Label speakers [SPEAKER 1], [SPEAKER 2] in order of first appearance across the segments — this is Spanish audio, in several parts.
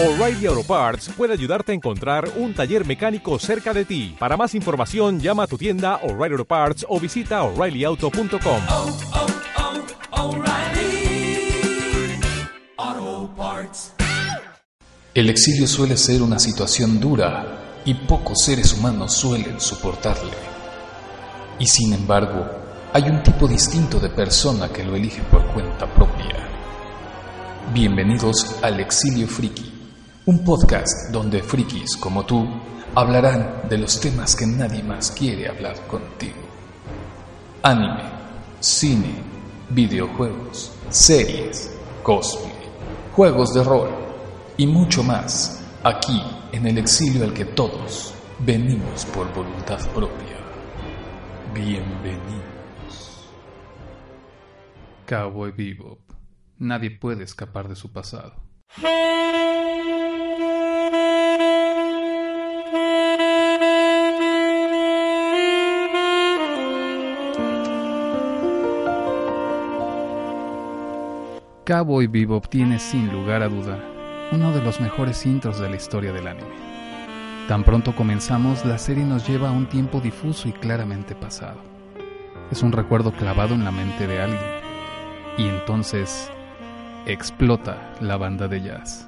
[SPEAKER 1] O'Reilly Auto Parts puede ayudarte a encontrar un taller mecánico cerca de ti. Para más información, llama a tu tienda O'Reilly Auto Parts o visita oreillyauto.com.
[SPEAKER 2] oh, oh, Parts.
[SPEAKER 3] El exilio suele ser una situación dura y pocos seres humanos suelen soportarle. Y sin embargo, hay un tipo distinto de persona que lo elige por cuenta propia. Bienvenidos al Exilio Friki, un podcast donde frikis como tú hablarán de los temas que nadie más quiere hablar contigo. Anime, cine, videojuegos, series, cosplay, juegos de rol y mucho más aquí en el exilio al que todos venimos por voluntad propia. Bienvenidos. Cowboy Bebop. Nadie puede escapar de su pasado. Cowboy Bebop tiene sin lugar a duda uno de los mejores intros de la historia del anime. Tan pronto comenzamos, la serie nos lleva a un tiempo difuso y claramente pasado. Es un recuerdo clavado en la mente de alguien. Y entonces explota la banda de jazz.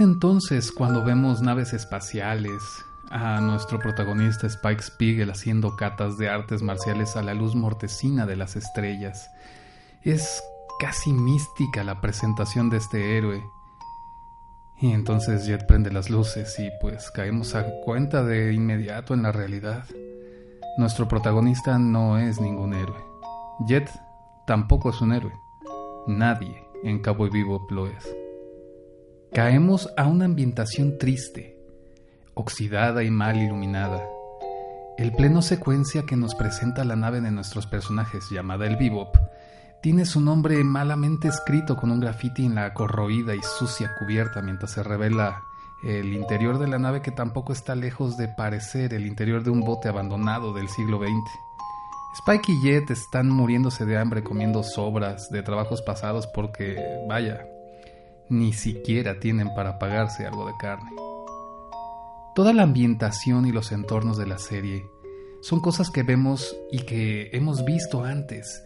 [SPEAKER 3] Es entonces cuando vemos naves espaciales, a nuestro protagonista Spike Spiegel haciendo catas de artes marciales a la luz mortecina de las estrellas. Es casi mística la presentación de este héroe. Y entonces Jet prende las luces y pues caemos a cuenta de inmediato en la realidad. Nuestro protagonista no es ningún héroe. Jet tampoco es un héroe. Nadie en Cabo Vivo lo es. Caemos a una ambientación triste, oxidada y mal iluminada. El pleno secuencia que nos presenta la nave de nuestros personajes, llamada el Bebop, tiene su nombre malamente escrito con un grafiti en la corroída y sucia cubierta mientras se revela el interior de la nave que tampoco está lejos de parecer el interior de un bote abandonado del siglo XX. Spike y Jet están muriéndose de hambre comiendo sobras de trabajos pasados porque, vaya, ni siquiera tienen para pagarse algo de carne. Toda la ambientación y los entornos de la serie son cosas que vemos y que hemos visto antes,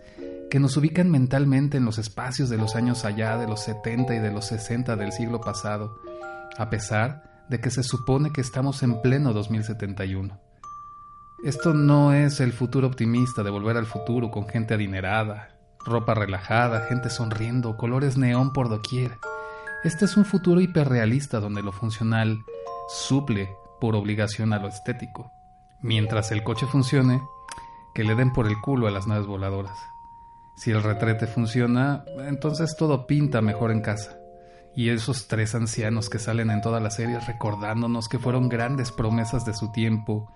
[SPEAKER 3] que nos ubican mentalmente en los espacios de los años allá de los 70 y de los 60 del siglo pasado, a pesar de que se supone que estamos en pleno 2071. Esto no es el futuro optimista de volver al futuro con gente adinerada, ropa relajada, gente sonriendo, colores neón por doquier. Este es un futuro hiperrealista donde lo funcional suple por obligación a lo estético. Mientras el coche funcione, que le den por el culo a las naves voladoras. Si el retrete funciona, entonces todo pinta mejor en casa. Y esos tres ancianos que salen en todas las series recordándonos que fueron grandes promesas de su tiempo,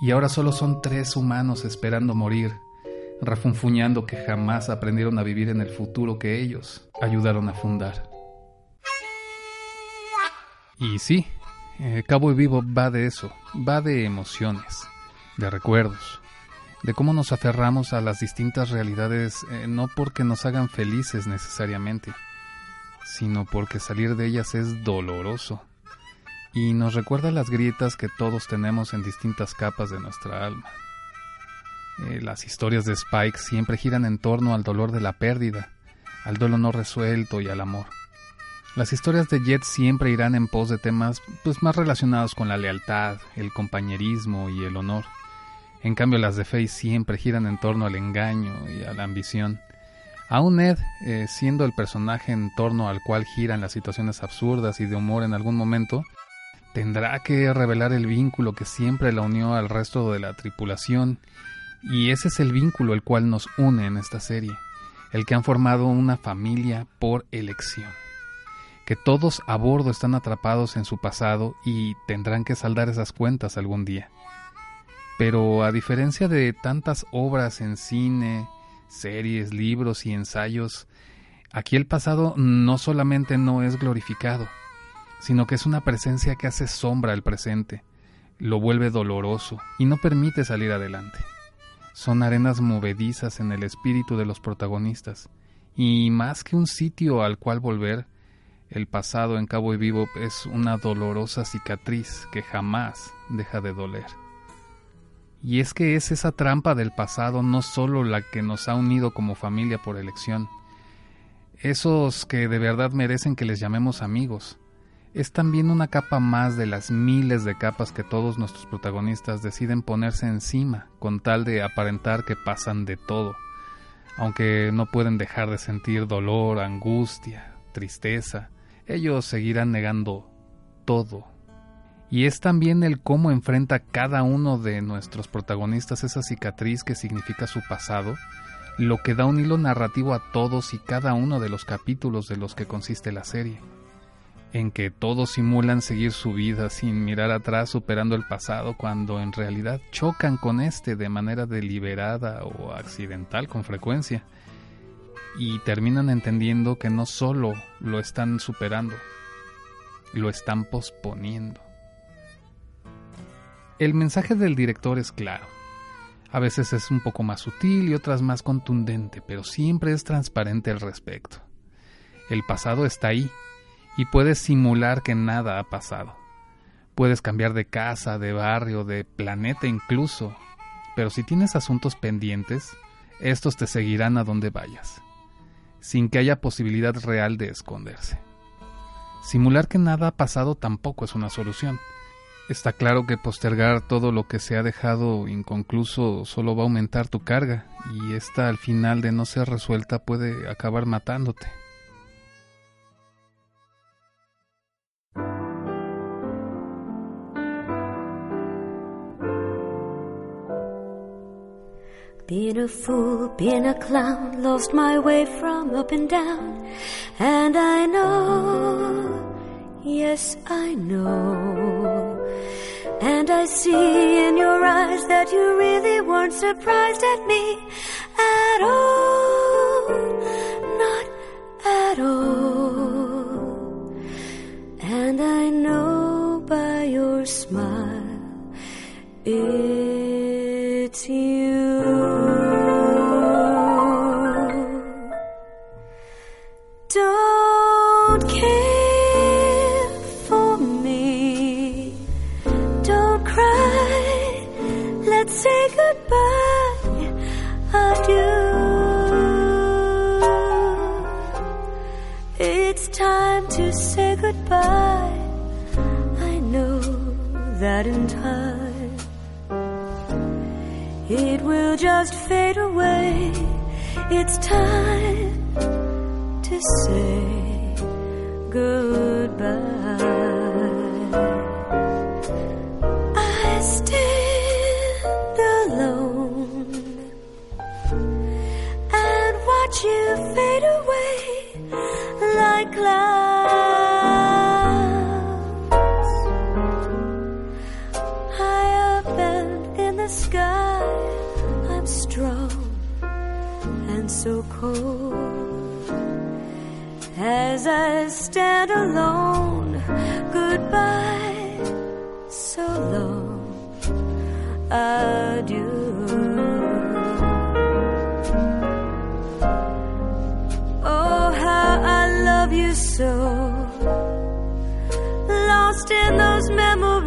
[SPEAKER 3] y ahora solo son tres humanos esperando morir, refunfuñando que jamás aprendieron a vivir en el futuro que ellos ayudaron a fundar. Y sí, eh, Cabo y Vivo va de eso, va de emociones, de recuerdos, de cómo nos aferramos a las distintas realidades eh, no porque nos hagan felices necesariamente, sino porque salir de ellas es doloroso y nos recuerda las grietas que todos tenemos en distintas capas de nuestra alma. Eh, las historias de Spike siempre giran en torno al dolor de la pérdida, al dolor no resuelto y al amor. Las historias de Jet siempre irán en pos de temas pues, más relacionados con la lealtad, el compañerismo y el honor. En cambio, las de Faye siempre giran en torno al engaño y a la ambición. Aún Ed, eh, siendo el personaje en torno al cual giran las situaciones absurdas y de humor en algún momento, tendrá que revelar el vínculo que siempre la unió al resto de la tripulación, y ese es el vínculo el cual nos une en esta serie, el que han formado una familia por elección, que todos a bordo están atrapados en su pasado y tendrán que saldar esas cuentas algún día. Pero a diferencia de tantas obras en cine, series, libros y ensayos, aquí el pasado no solamente no es glorificado, sino que es una presencia que hace sombra al presente, lo vuelve doloroso y no permite salir adelante. Son arenas movedizas en el espíritu de los protagonistas, y más que un sitio al cual volver, el pasado en Cabo y Vivo es una dolorosa cicatriz que jamás deja de doler. Y es que es esa trampa del pasado no solo la que nos ha unido como familia por elección, esos que de verdad merecen que les llamemos amigos, es también una capa más de las miles de capas que todos nuestros protagonistas deciden ponerse encima con tal de aparentar que pasan de todo, aunque no pueden dejar de sentir dolor, angustia, tristeza, ellos seguirán negando todo. Y es también el cómo enfrenta cada uno de nuestros protagonistas esa cicatriz que significa su pasado, lo que da un hilo narrativo a todos y cada uno de los capítulos de los que consiste la serie en que todos simulan seguir su vida sin mirar atrás superando el pasado cuando en realidad chocan con este de manera deliberada o accidental con frecuencia y terminan entendiendo que no solo lo están superando, lo están posponiendo. El mensaje del director es claro. A veces es un poco más sutil y otras más contundente, pero siempre es transparente al respecto. El pasado está ahí, y puedes simular que nada ha pasado. Puedes cambiar de casa, de barrio, de planeta incluso, pero si tienes asuntos pendientes, estos te seguirán a donde vayas, sin que haya posibilidad real de esconderse. Simular que nada ha pasado tampoco es una solución. Está claro que postergar todo lo que se ha dejado inconcluso solo va a aumentar tu carga y esta al final de no ser resuelta puede acabar matándote.
[SPEAKER 4] Being a fool, been a clown, lost my way from up and down. And I know, yes, I know. And I see in your eyes that you really weren't surprised at me at all. Just fade away. It's time to say goodbye. As I stand alone. Goodbye, so long, adieu. Oh, how I love you so. Lost in those memories.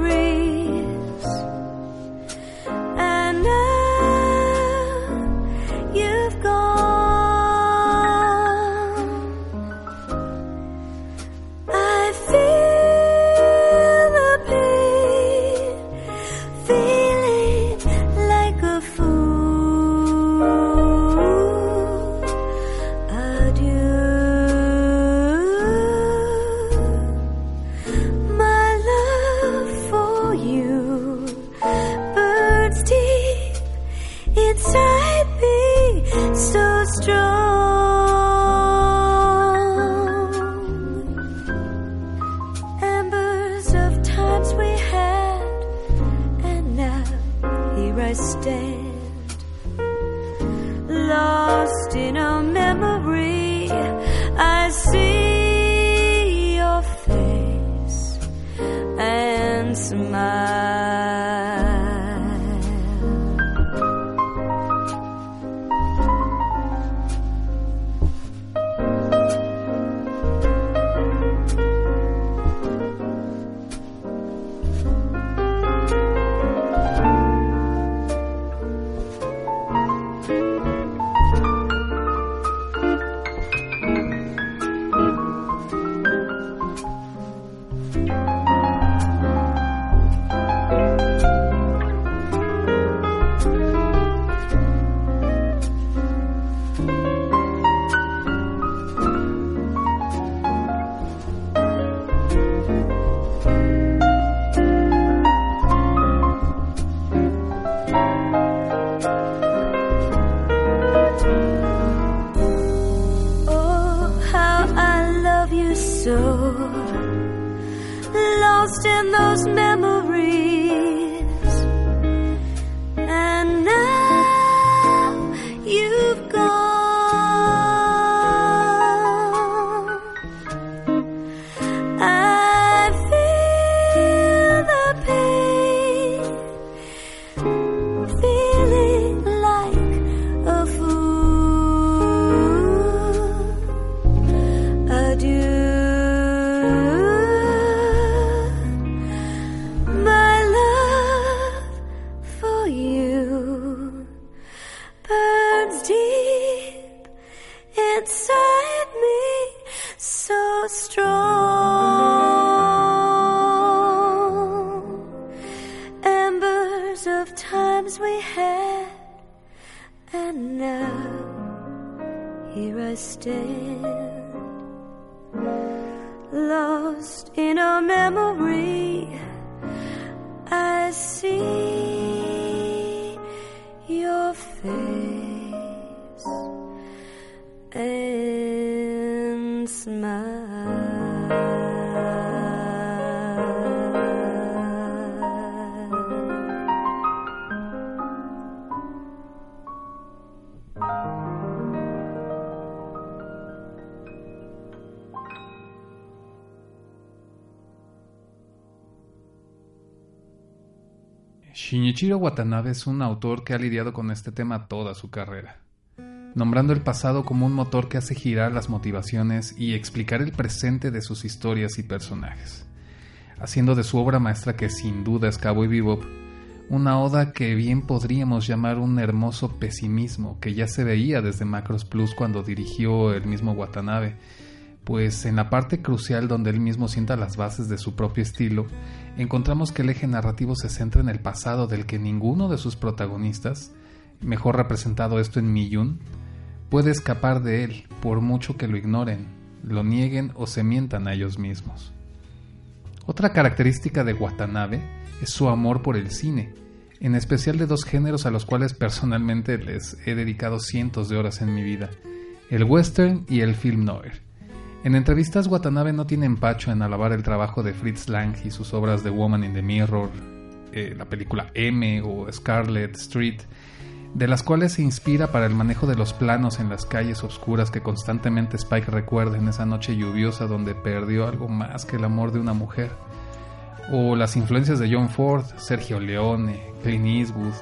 [SPEAKER 4] So strong.
[SPEAKER 3] Shinichiro Watanabe es un autor que ha lidiado con este tema toda su carrera, nombrando el pasado como un motor que hace girar las motivaciones y explicar el presente de sus historias y personajes, haciendo de su obra maestra que sin duda es Cowboy Bebop una oda que bien podríamos llamar un hermoso pesimismo que ya se veía desde Macros Plus cuando dirigió el mismo Watanabe, pues en la parte crucial donde él mismo sienta las bases de su propio estilo, encontramos que el eje narrativo se centra en el pasado del que ninguno de sus protagonistas, mejor representado esto en Miyun, puede escapar de él por mucho que lo ignoren, lo nieguen o se mientan a ellos mismos. Otra característica de Watanabe es su amor por el cine, en especial de dos géneros a los cuales personalmente les he dedicado cientos de horas en mi vida, el western y el film noir. En entrevistas, Watanabe no tiene empacho en alabar el trabajo de Fritz Lang y sus obras de Woman in the Mirror, eh, la película M o Scarlet Street, de las cuales se inspira para el manejo de los planos en las calles oscuras que constantemente Spike recuerda en esa noche lluviosa donde perdió algo más que el amor de una mujer. O las influencias de John Ford, Sergio Leone, Clint Eastwood,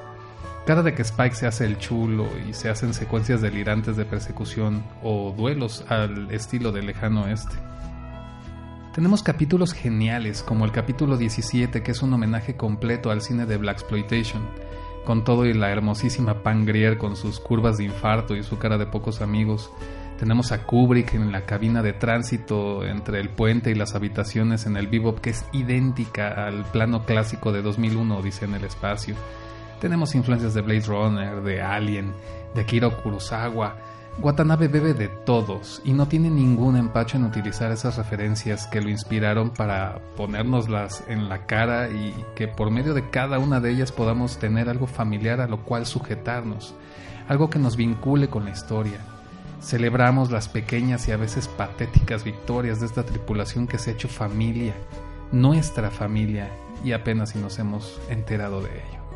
[SPEAKER 3] cada de que Spike se hace el chulo y se hacen secuencias delirantes de persecución o duelos al estilo del lejano oeste. Tenemos capítulos geniales como el capítulo 17 que es un homenaje completo al cine de Black Exploitation, con todo y la hermosísima Pam Grier con sus curvas de infarto y su cara de pocos amigos. Tenemos a Kubrick en la cabina de tránsito entre el puente y las habitaciones en el Bebop que es idéntica al plano clásico de 2001 dice en el espacio. Tenemos influencias de Blade Runner, de Alien, de Akira Kurosawa. Watanabe bebe de todos y no tiene ningún empacho en utilizar esas referencias que lo inspiraron para ponérnoslas en la cara y que por medio de cada una de ellas podamos tener algo familiar a lo cual sujetarnos, algo que nos vincule con la historia. Celebramos las pequeñas y a veces patéticas victorias de esta tripulación que se ha hecho familia, nuestra familia, y apenas si nos hemos enterado de ello.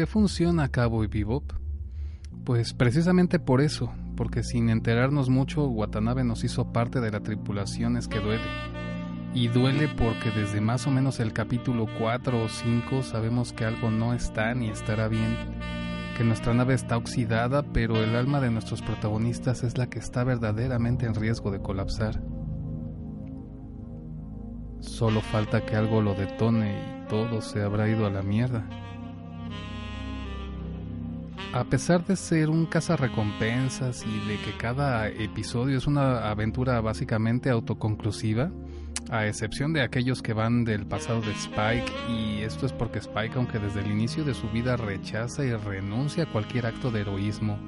[SPEAKER 3] Qué funciona Cowboy Bebop? Pues precisamente por eso, porque sin enterarnos mucho, Watanabe nos hizo parte de la tripulación es que duele. Y duele porque desde más o menos el capítulo 4 o 5 sabemos que algo no está ni estará bien, que nuestra nave está oxidada, pero el alma de nuestros protagonistas es la que está verdaderamente en riesgo de colapsar. Solo falta que algo lo detone y todo se habrá ido a la mierda. A pesar de ser un cazarrecompensas y de que cada episodio es una aventura básicamente autoconclusiva, a excepción de aquellos que van del pasado de Spike, y esto es porque Spike, aunque desde el inicio de su vida rechaza y renuncia a cualquier acto de heroísmo,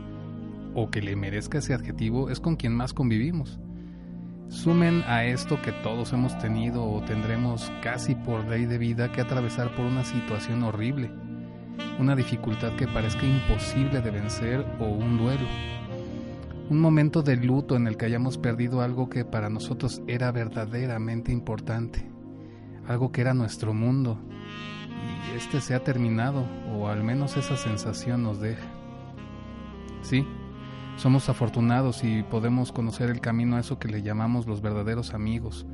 [SPEAKER 3] o que le merezca ese adjetivo, es con quien más convivimos. Sumen a esto que todos hemos tenido o tendremos casi por ley de vida que atravesar por una situación horrible una dificultad que parezca imposible de vencer o un duelo. Un momento de luto en el que hayamos perdido algo que para nosotros era verdaderamente importante, algo que era nuestro mundo, y este se ha terminado, o al menos esa sensación nos deja. Sí, somos afortunados y podemos conocer el camino a eso que le llamamos los verdaderos amigos,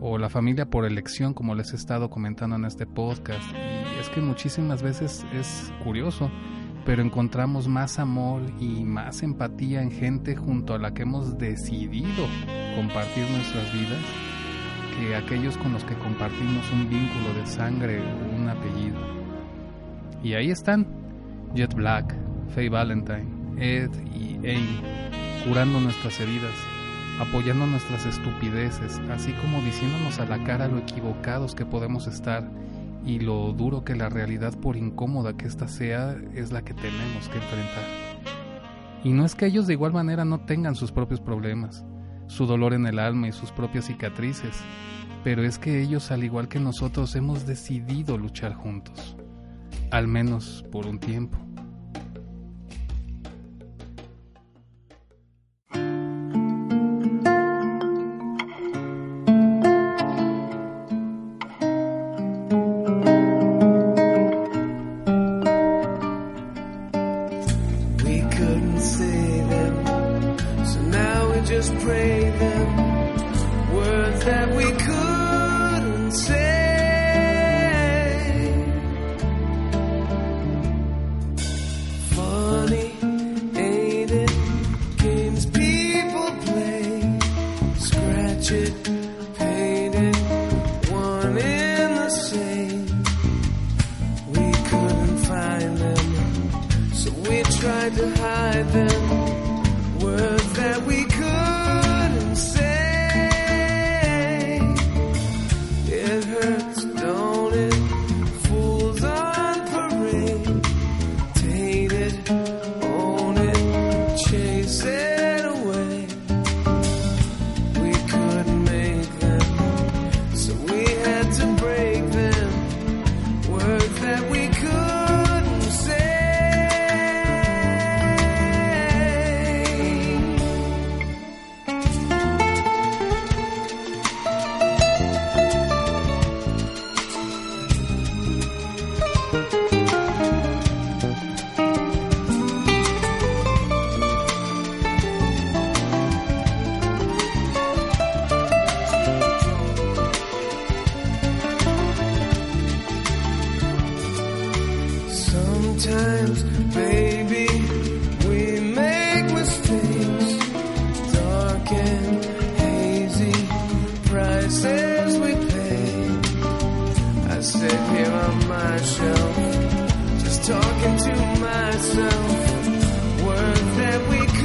[SPEAKER 3] o la familia por elección, como les he estado comentando en este podcast. Es que muchísimas veces es curioso, pero encontramos más amor y más empatía en gente junto a la que hemos decidido compartir nuestras vidas que aquellos con los que compartimos un vínculo de sangre o un apellido. Y ahí están, Jet Black, Faye Valentine, Ed y Aim, curando nuestras heridas, apoyando nuestras estupideces, así como diciéndonos a la cara lo equivocados que podemos estar y lo duro que la realidad, por incómoda que ésta sea, es la que tenemos que enfrentar. Y no es que ellos de igual manera no tengan sus propios problemas, su dolor en el alma y sus propias cicatrices, pero es que ellos, al igual que nosotros, hemos decidido luchar juntos, al menos por un tiempo.
[SPEAKER 5] Sit here on my shelf, just talking to myself. Words that we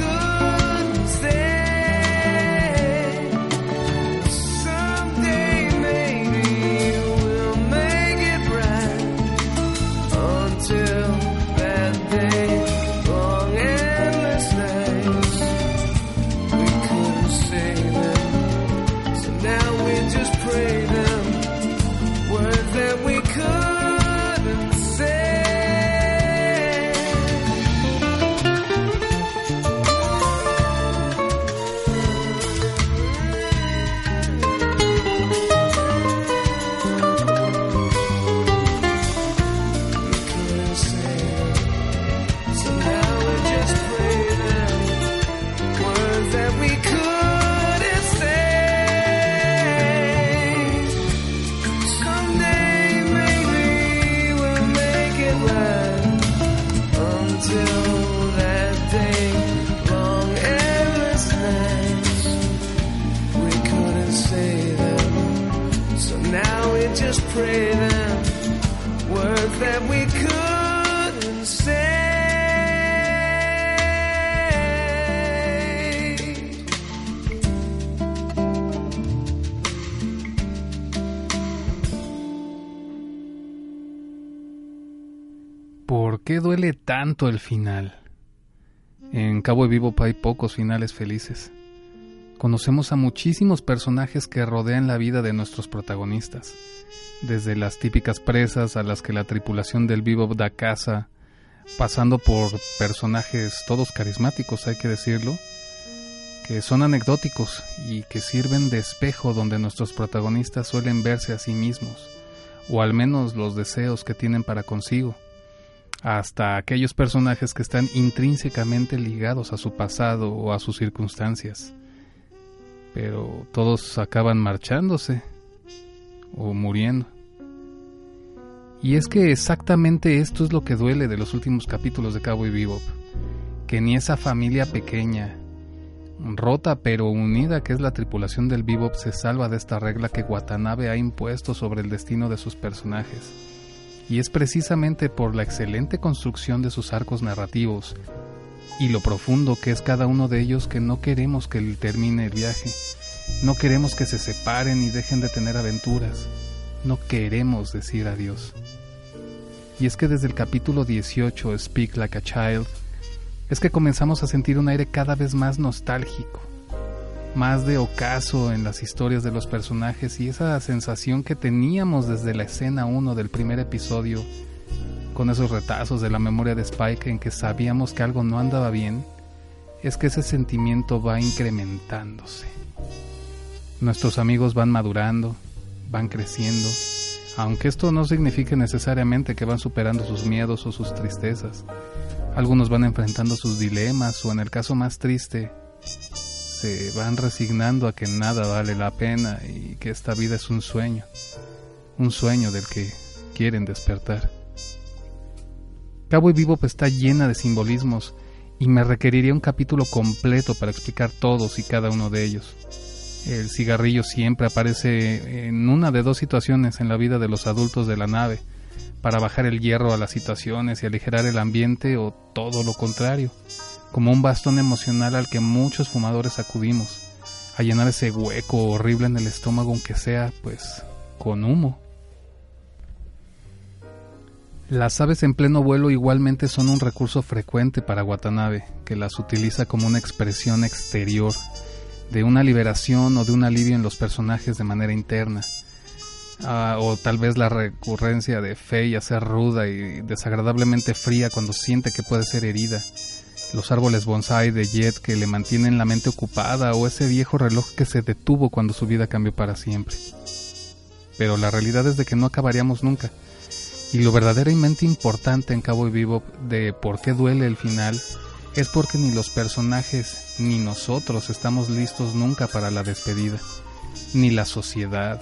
[SPEAKER 3] ¿Por qué duele tanto el final? En Cabo de Vivo hay pocos finales felices. Conocemos a muchísimos personajes que rodean la vida de nuestros protagonistas, desde las típicas presas a las que la tripulación del Vivo da caza, pasando por personajes todos carismáticos, hay que decirlo, que son anecdóticos y que sirven de espejo donde nuestros protagonistas suelen verse a sí mismos, o al menos los deseos que tienen para consigo hasta aquellos personajes que están intrínsecamente ligados a su pasado o a sus circunstancias. Pero todos acaban marchándose o muriendo. Y es que exactamente esto es lo que duele de los últimos capítulos de Cowboy Bebop, que ni esa familia pequeña, rota pero unida que es la tripulación del Bebop se salva de esta regla que Watanabe ha impuesto sobre el destino de sus personajes y es precisamente por la excelente construcción de sus arcos narrativos y lo profundo que es cada uno de ellos que no queremos que termine el viaje, no queremos que se separen y dejen de tener aventuras, no queremos decir adiós. Y es que desde el capítulo 18, Speak Like a Child, es que comenzamos a sentir un aire cada vez más nostálgico, más de ocaso en las historias de los personajes y esa sensación que teníamos desde la escena 1 del primer episodio, con esos retazos de la memoria de Spike en que sabíamos que algo no andaba bien, es que ese sentimiento va incrementándose. Nuestros amigos van madurando, van creciendo, aunque esto no signifique necesariamente que van superando sus miedos o sus tristezas. Algunos van enfrentando sus dilemas o en el caso más triste, se van resignando a que nada vale la pena y que esta vida es un sueño, un sueño del que quieren despertar. Cabo y Vivo está llena de simbolismos y me requeriría un capítulo completo para explicar todos y cada uno de ellos. El cigarrillo siempre aparece en una de dos situaciones en la vida de los adultos de la nave, para bajar el hierro a las situaciones y aligerar el ambiente o todo lo contrario como un bastón emocional al que muchos fumadores acudimos, a llenar ese hueco horrible en el estómago, aunque sea, pues, con humo. Las aves en pleno vuelo igualmente son un recurso frecuente para Watanabe, que las utiliza como una expresión exterior, de una liberación o de un alivio en los personajes de manera interna. Ah, o tal vez la recurrencia de Fei a ser ruda y desagradablemente fría cuando siente que puede ser herida, los árboles bonsai de Jet que le mantienen la mente ocupada o ese viejo reloj que se detuvo cuando su vida cambió para siempre. Pero la realidad es de que no acabaríamos nunca. Y lo verdaderamente importante en Cabo y Vivo de por qué duele el final es porque ni los personajes ni nosotros estamos listos nunca para la despedida, ni la sociedad,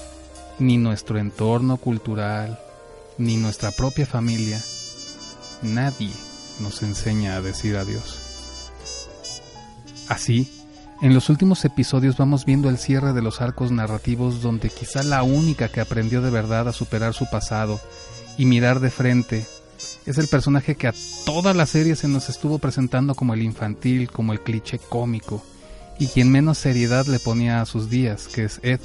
[SPEAKER 3] ni nuestro entorno cultural, ni nuestra propia familia. Nadie nos enseña a decir adiós. Así, En los últimos episodios vamos viendo el cierre de los arcos narrativos donde quizá la única que aprendió de verdad a superar su pasado y mirar de frente es el personaje que a toda la serie se nos estuvo presentando como el infantil, como el cliché cómico, y quien menos seriedad le ponía a sus días, que es Ed,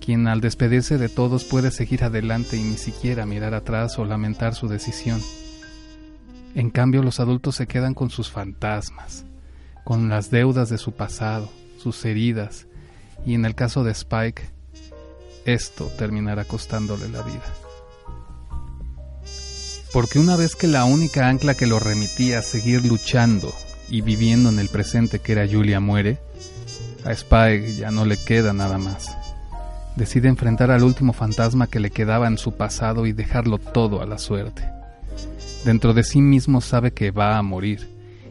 [SPEAKER 3] quien al despedirse de todos puede seguir adelante y ni siquiera mirar atrás o lamentar su decisión. En cambio, los adultos se quedan con sus fantasmas, con las deudas de su pasado, sus heridas, y en el caso de Spike, esto terminará costándole la vida. Porque una vez que la única ancla que lo remitía a seguir luchando y viviendo en el presente que era Julia muere, a Spike ya no le queda nada más. Decide enfrentar al último fantasma que le quedaba en su pasado y dejarlo todo a la suerte. Dentro de sí mismo sabe que va a morir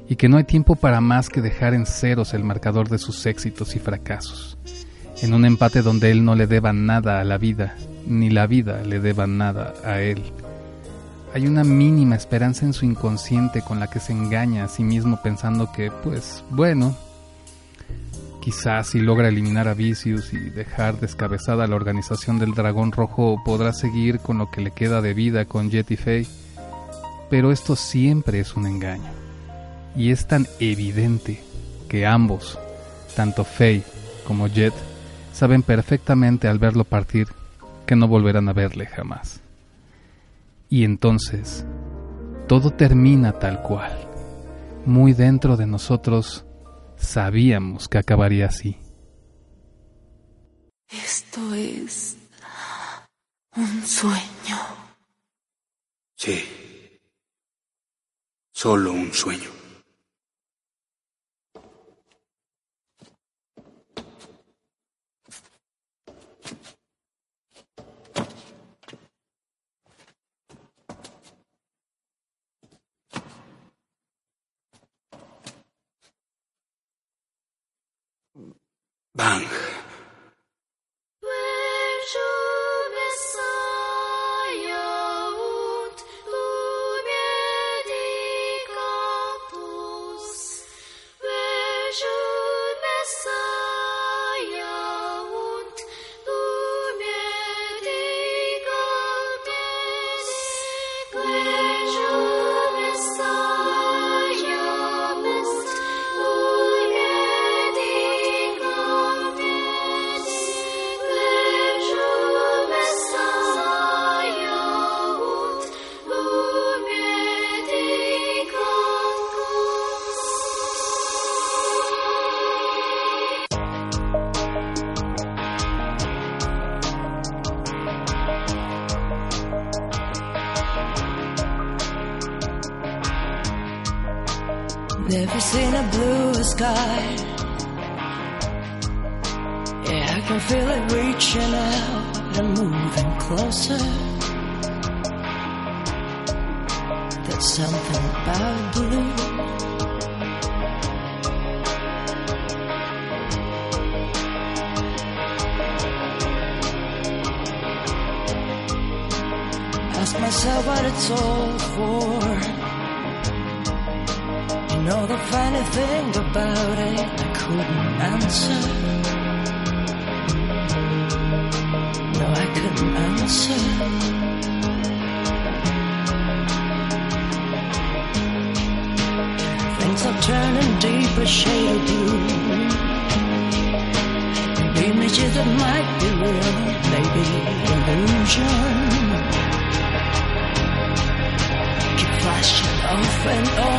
[SPEAKER 3] y que no hay tiempo para más que dejar en ceros el marcador de sus éxitos y fracasos, en un empate donde él no le deba nada a la vida, ni la vida le deba nada a él. Hay una mínima esperanza en su inconsciente con la que se engaña a sí mismo pensando que, pues, bueno, quizás si logra eliminar a Vicious y dejar descabezada la organización del Dragón Rojo podrá seguir con lo que le queda de vida con Jet y Faye. Pero esto siempre es un engaño. Y es tan evidente que ambos, tanto Faye como Jet, saben perfectamente al verlo partir que no volverán a verle jamás. Y entonces, todo termina tal cual. Muy dentro de nosotros sabíamos que acabaría así.
[SPEAKER 6] Esto es un sueño.
[SPEAKER 7] Sí. Solo un sueño. open door.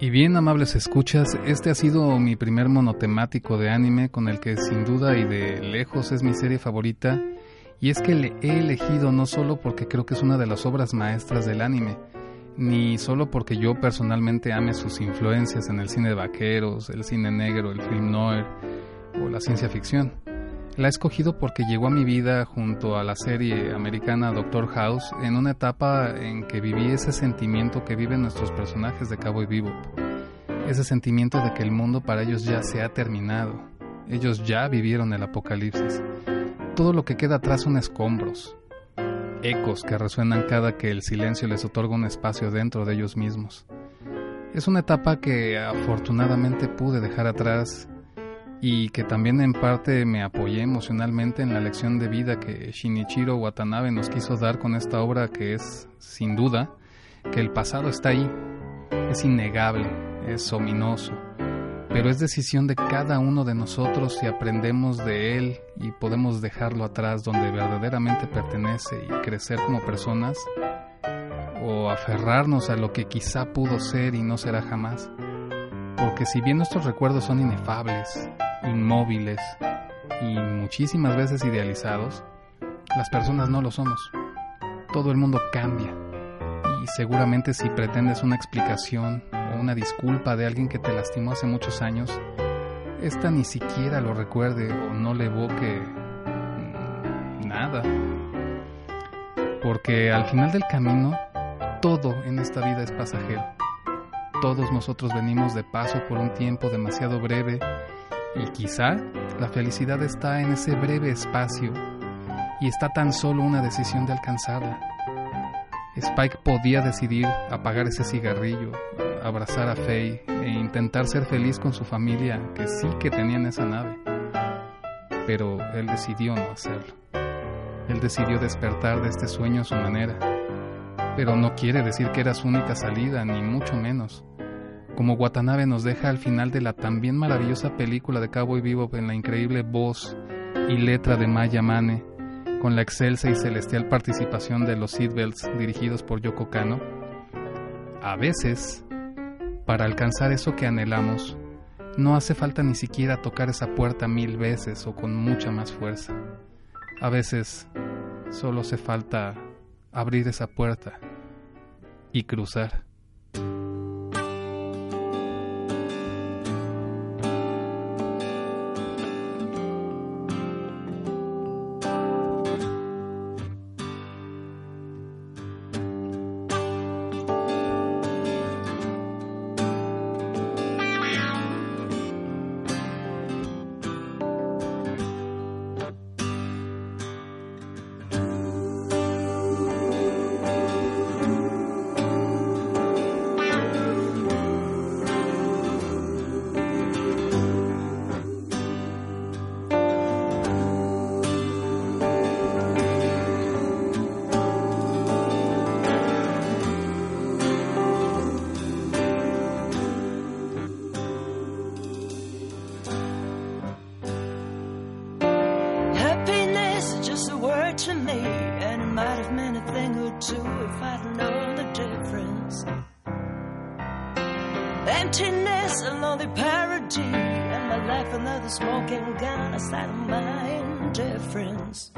[SPEAKER 3] Y bien, amables escuchas, este ha sido mi primer monotemático de anime con el que sin duda y de lejos es mi serie favorita. Y es que le he elegido no solo porque creo que es una de las obras maestras del anime, ni solo porque yo personalmente ame sus influencias en el cine de vaqueros, el cine negro, el film noir o la ciencia ficción. La he escogido porque llegó a mi vida junto a la serie americana Doctor House en una etapa en que viví ese sentimiento que viven nuestros personajes de Cabo y Vivo. Ese sentimiento de que el mundo para ellos ya se ha terminado. Ellos ya vivieron el apocalipsis. Todo lo que queda atrás son escombros, ecos que resuenan cada que el silencio les otorga un espacio dentro de ellos mismos. Es una etapa que afortunadamente pude dejar atrás y que también en parte me apoyé emocionalmente en la lección de vida que Shinichiro Watanabe nos quiso dar con esta obra que es, sin duda, que el pasado está ahí, es innegable, es ominoso, pero es decisión de cada uno de nosotros si aprendemos de él y podemos dejarlo atrás donde verdaderamente pertenece y crecer como personas, o aferrarnos a lo que quizá pudo ser y no será jamás. Porque si bien nuestros recuerdos son inefables, inmóviles y muchísimas veces idealizados, las personas no lo somos. Todo el mundo cambia y seguramente si pretendes una explicación o una disculpa de alguien que te lastimó hace muchos años, esta ni siquiera lo recuerde o no le evoque mm, nada. Porque al final del camino, todo en esta vida es pasajero. Todos nosotros venimos de paso por un tiempo demasiado breve y quizá la felicidad está en ese breve espacio y está tan solo una decisión de alcanzarla. Spike podía decidir apagar ese cigarrillo, abrazar a Faye e intentar ser feliz con su familia que sí que tenía en esa nave. Pero él decidió no hacerlo. Él decidió despertar de este sueño a su manera. Pero no quiere decir que era su única salida, ni mucho menos como Watanabe nos deja al final de la también maravillosa película de Cowboy Vivo en la increíble voz y letra de Maya Mane, con la excelsa y celestial participación de los Seatbelts dirigidos por Yoko Kano, a veces, para alcanzar eso que anhelamos, no hace falta ni siquiera tocar esa puerta mil veces o con mucha más fuerza. A veces, solo hace falta abrir esa puerta y cruzar.
[SPEAKER 7] Smoking gun, a of my indifference.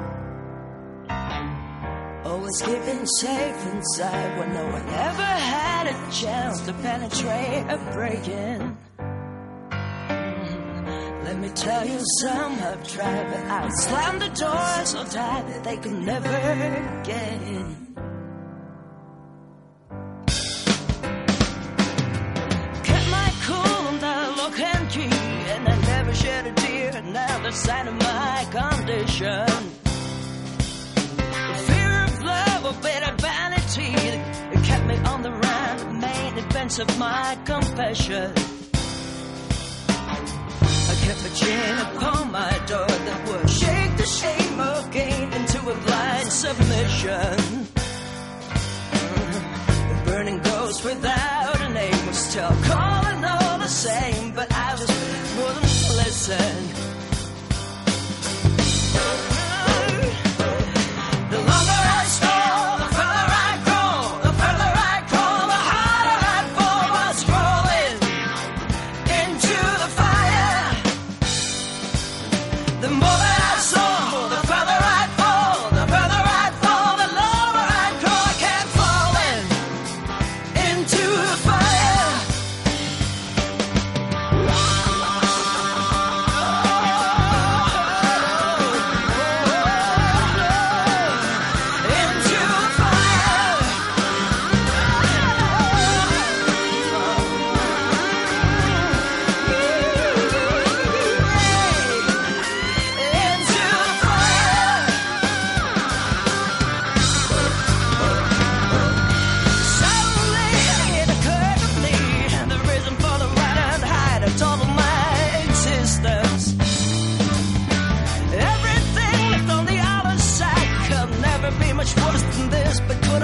[SPEAKER 7] Oh, Always keeping safe inside when no one ever had a chance to penetrate or break in. Let me tell you, some have tried, but I slammed the door so tight that they could never get in. Events of my confession. I kept a chain upon my door that would shake the shame again into a blind submission. The burning ghost without a name was still calling all the same, but I was willing to listen.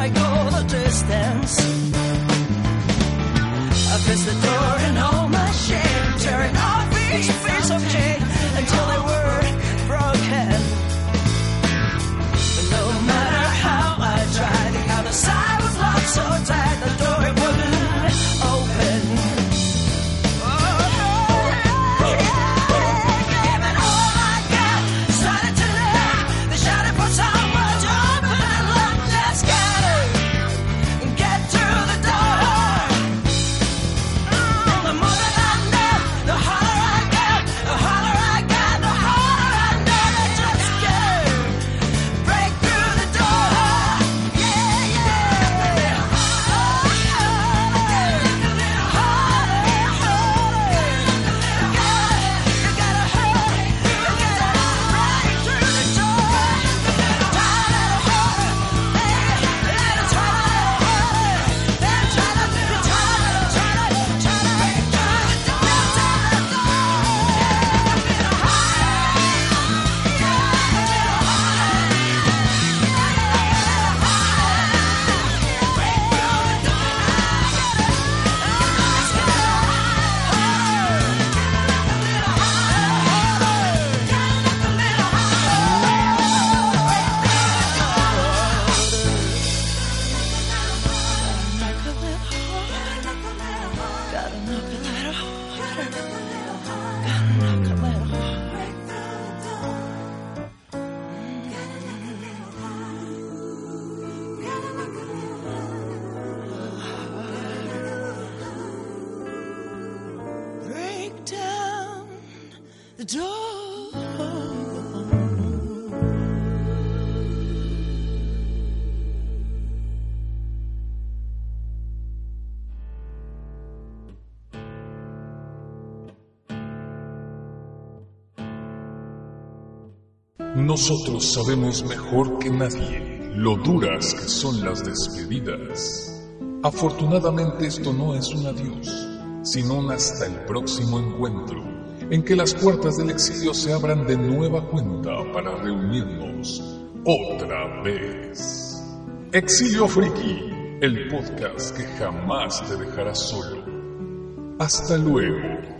[SPEAKER 7] I go the distance? I pressed the
[SPEAKER 8] Nosotros sabemos mejor que nadie lo duras que son las despedidas. Afortunadamente esto no es un adiós, sino un hasta el próximo encuentro, en que las puertas del exilio se abran de nueva cuenta para reunirnos otra vez. Exilio Friki, el podcast que jamás te dejará solo. Hasta luego.